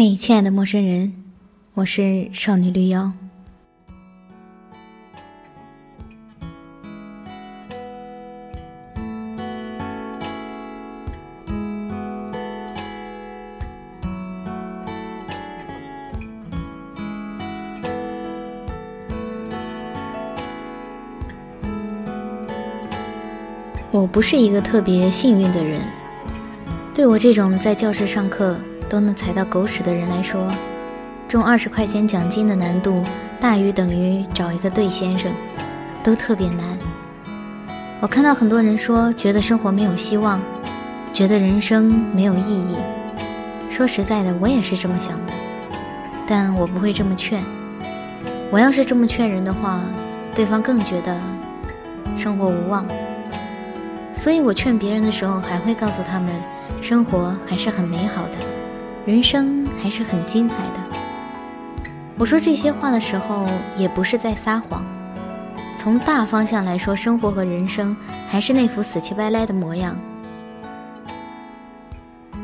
嘿，亲爱的陌生人，我是少女绿妖。我不是一个特别幸运的人，对我这种在教室上课都能踩到狗屎的人来说，中二十块钱奖金的难度大于等于找一个对先生，都特别难。我看到很多人说觉得生活没有希望，觉得人生没有意义。说实在的，我也是这么想的，但我不会这么劝。我要是这么劝人的话，对方更觉得生活无望。所以我劝别人的时候，还会告诉他们，生活还是很美好的，人生还是很精彩的。我说这些话的时候，也不是在撒谎。从大方向来说，生活和人生还是那副死乞白赖的模样。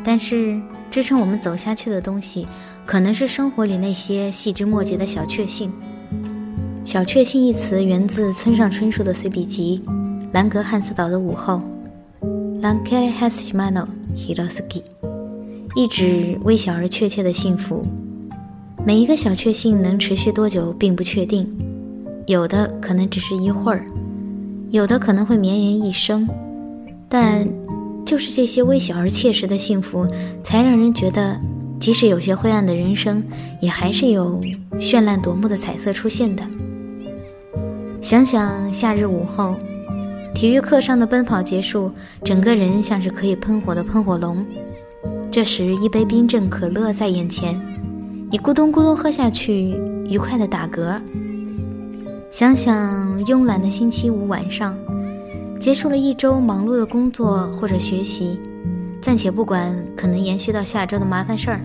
但是支撑我们走下去的东西，可能是生活里那些细枝末节的小确幸。小确幸一词源自村上春树的随笔集。兰格汉斯岛的午后，Lankere Hasmano Hiroski，一指微小而确切的幸福。每一个小确幸能持续多久并不确定，有的可能只是一会儿，有的可能会绵延一生。但就是这些微小而切实的幸福，才让人觉得，即使有些灰暗的人生，也还是有绚烂夺目的彩色出现的。想想夏日午后。体育课上的奔跑结束，整个人像是可以喷火的喷火龙。这时，一杯冰镇可乐在眼前，你咕咚咕咚喝下去，愉快的打嗝。想想慵懒的星期五晚上，结束了一周忙碌的工作或者学习，暂且不管可能延续到下周的麻烦事儿，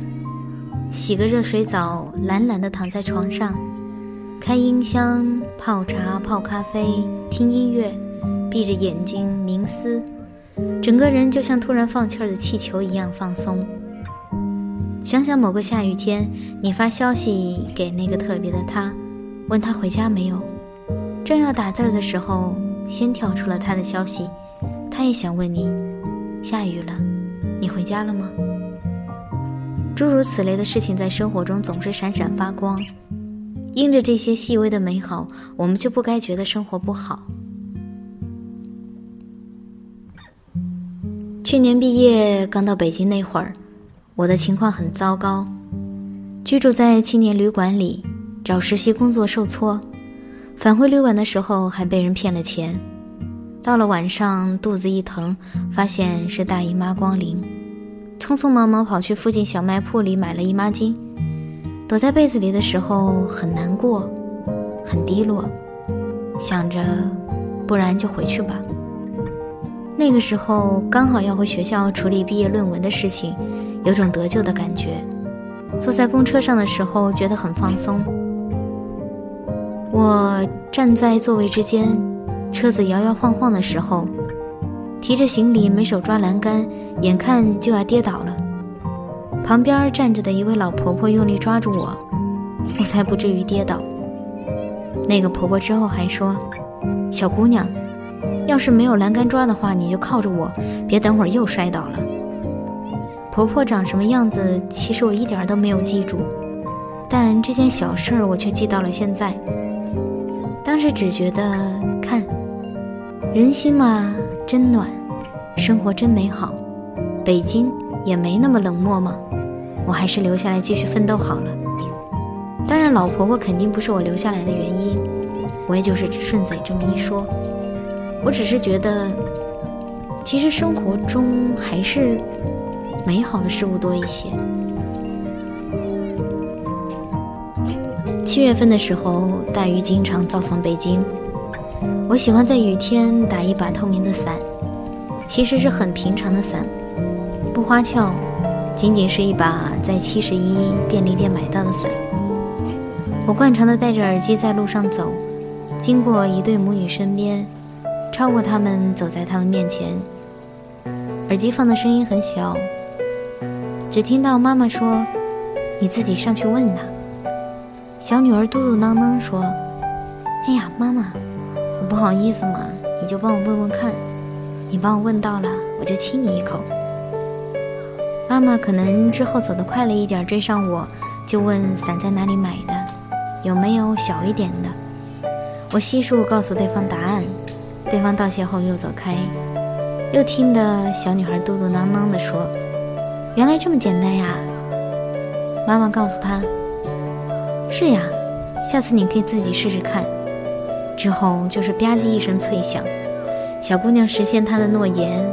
洗个热水澡，懒懒地躺在床上，开音箱，泡茶、泡咖啡，听音乐。闭着眼睛冥思，整个人就像突然放气儿的气球一样放松。想想某个下雨天，你发消息给那个特别的他，问他回家没有。正要打字儿的时候，先跳出了他的消息，他也想问你：下雨了，你回家了吗？诸如此类的事情在生活中总是闪闪发光。因着这些细微的美好，我们就不该觉得生活不好。去年毕业刚到北京那会儿，我的情况很糟糕，居住在青年旅馆里，找实习工作受挫，返回旅馆的时候还被人骗了钱，到了晚上肚子一疼，发现是大姨妈光临，匆匆忙忙跑去附近小卖铺里买了姨妈巾，躲在被子里的时候很难过，很低落，想着，不然就回去吧。那个时候刚好要回学校处理毕业论文的事情，有种得救的感觉。坐在公车上的时候觉得很放松。我站在座位之间，车子摇摇晃晃的时候，提着行李没手抓栏杆，眼看就要跌倒了。旁边站着的一位老婆婆用力抓住我，我才不至于跌倒。那个婆婆之后还说：“小姑娘。”要是没有栏杆抓的话，你就靠着我，别等会儿又摔倒了。婆婆长什么样子，其实我一点都没有记住，但这件小事儿我却记到了现在。当时只觉得，看，人心嘛真暖，生活真美好，北京也没那么冷漠嘛。我还是留下来继续奋斗好了。当然，老婆婆肯定不是我留下来的原因，我也就是顺嘴这么一说。我只是觉得，其实生活中还是美好的事物多一些。七月份的时候，大雨经常造访北京。我喜欢在雨天打一把透明的伞，其实是很平常的伞，不花俏，仅仅是一把在七十一便利店买到的伞。我惯常的戴着耳机在路上走，经过一对母女身边。超过他们，走在他们面前，耳机放的声音很小，只听到妈妈说：“你自己上去问呐。”小女儿嘟嘟囔囔说：“哎呀，妈妈，我不好意思嘛，你就帮我问问看，你帮我问到了，我就亲你一口。”妈妈可能之后走得快了一点，追上我就问伞在哪里买的，有没有小一点的。我悉数告诉对方答案，对方道谢后又走开，又听得小女孩嘟嘟囔囔地说：“原来这么简单呀！”妈妈告诉她：“是呀，下次你可以自己试试看。”之后就是吧唧一声脆响，小姑娘实现她的诺言，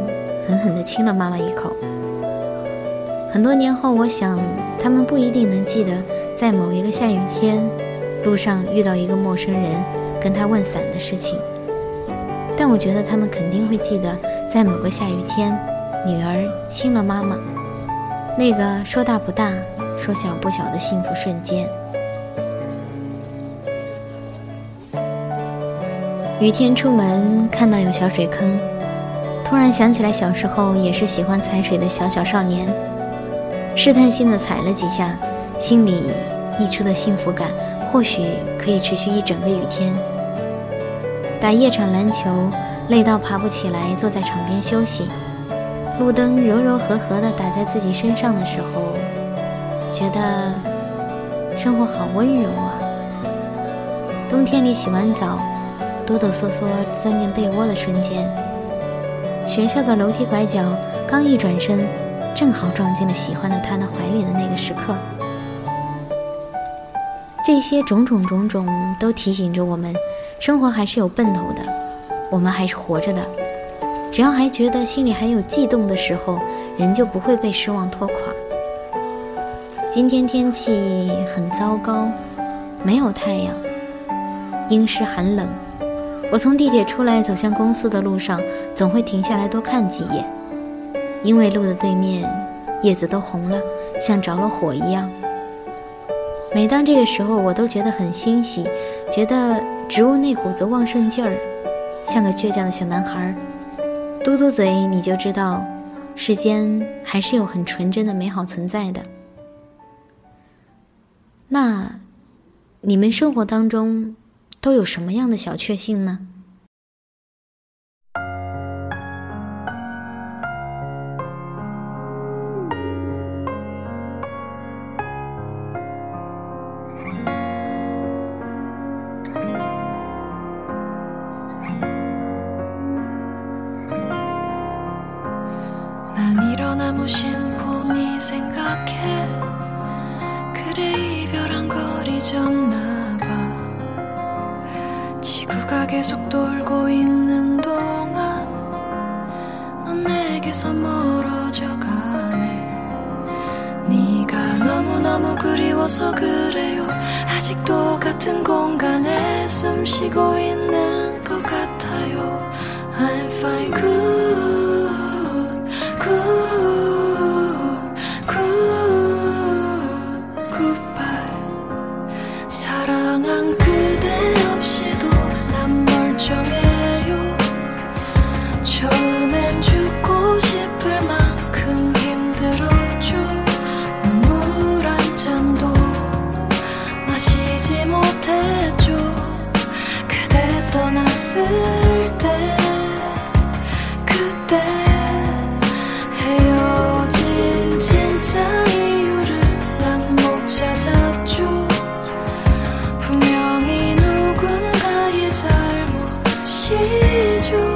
狠狠地亲了妈妈一口。很多年后，我想他们不一定能记得，在某一个下雨天，路上遇到一个陌生人，跟他问伞的事情。但我觉得他们肯定会记得，在某个下雨天，女儿亲了妈妈，那个说大不大，说小不小的幸福瞬间。雨天出门，看到有小水坑，突然想起来小时候也是喜欢踩水的小小少年。试探性的踩了几下，心里溢出的幸福感，或许可以持续一整个雨天。打夜场篮球，累到爬不起来，坐在场边休息。路灯柔柔和和地打在自己身上的时候，觉得生活好温柔啊。冬天里洗完澡，哆哆嗦嗦钻进被窝的瞬间，学校的楼梯拐角，刚一转身。正好撞进了喜欢的他的怀里的那个时刻，这些种种种种都提醒着我们，生活还是有奔头的，我们还是活着的。只要还觉得心里还有悸动的时候，人就不会被失望拖垮。今天天气很糟糕，没有太阳，阴湿寒冷。我从地铁出来走向公司的路上，总会停下来多看几眼。因为路的对面，叶子都红了，像着了火一样。每当这个时候，我都觉得很欣喜，觉得植物那股子旺盛劲儿，像个倔强的小男孩。嘟嘟嘴，你就知道，世间还是有很纯真的美好存在的。那，你们生活当中都有什么样的小确幸呢？ 생각해. 그래 이별한 걸 잊었나 봐. 지구가 계속 돌고 있는 동안 넌 내게서 멀어져 가네. 네가 너무너무 그리워서 그래요. 아직도 같은 공간에 숨 쉬고 있는 것 같아요. I'm fine good. 记住。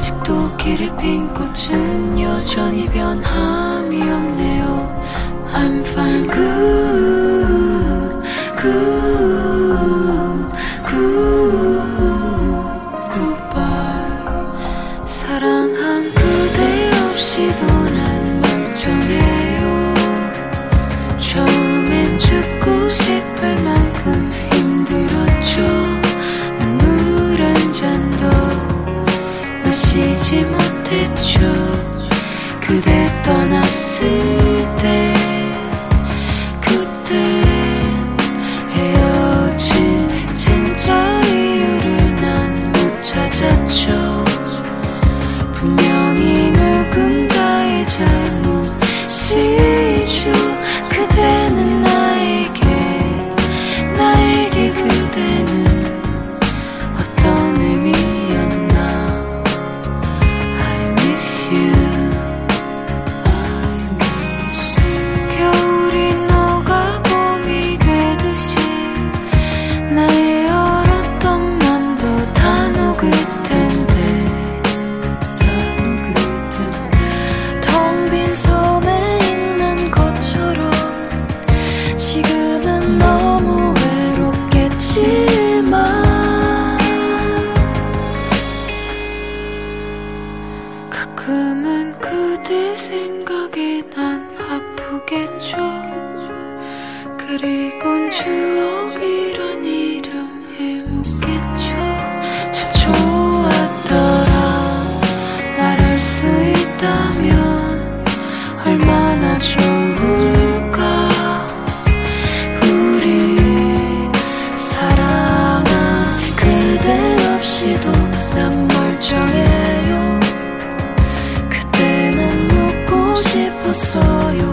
아직도 길이 핀 꽃은 여전히 변함이 없네요 I'm fine good good good 했죠. 그대 떠났을 때 그때 헤어진 진짜 이유를 난 못 찾았죠. 所有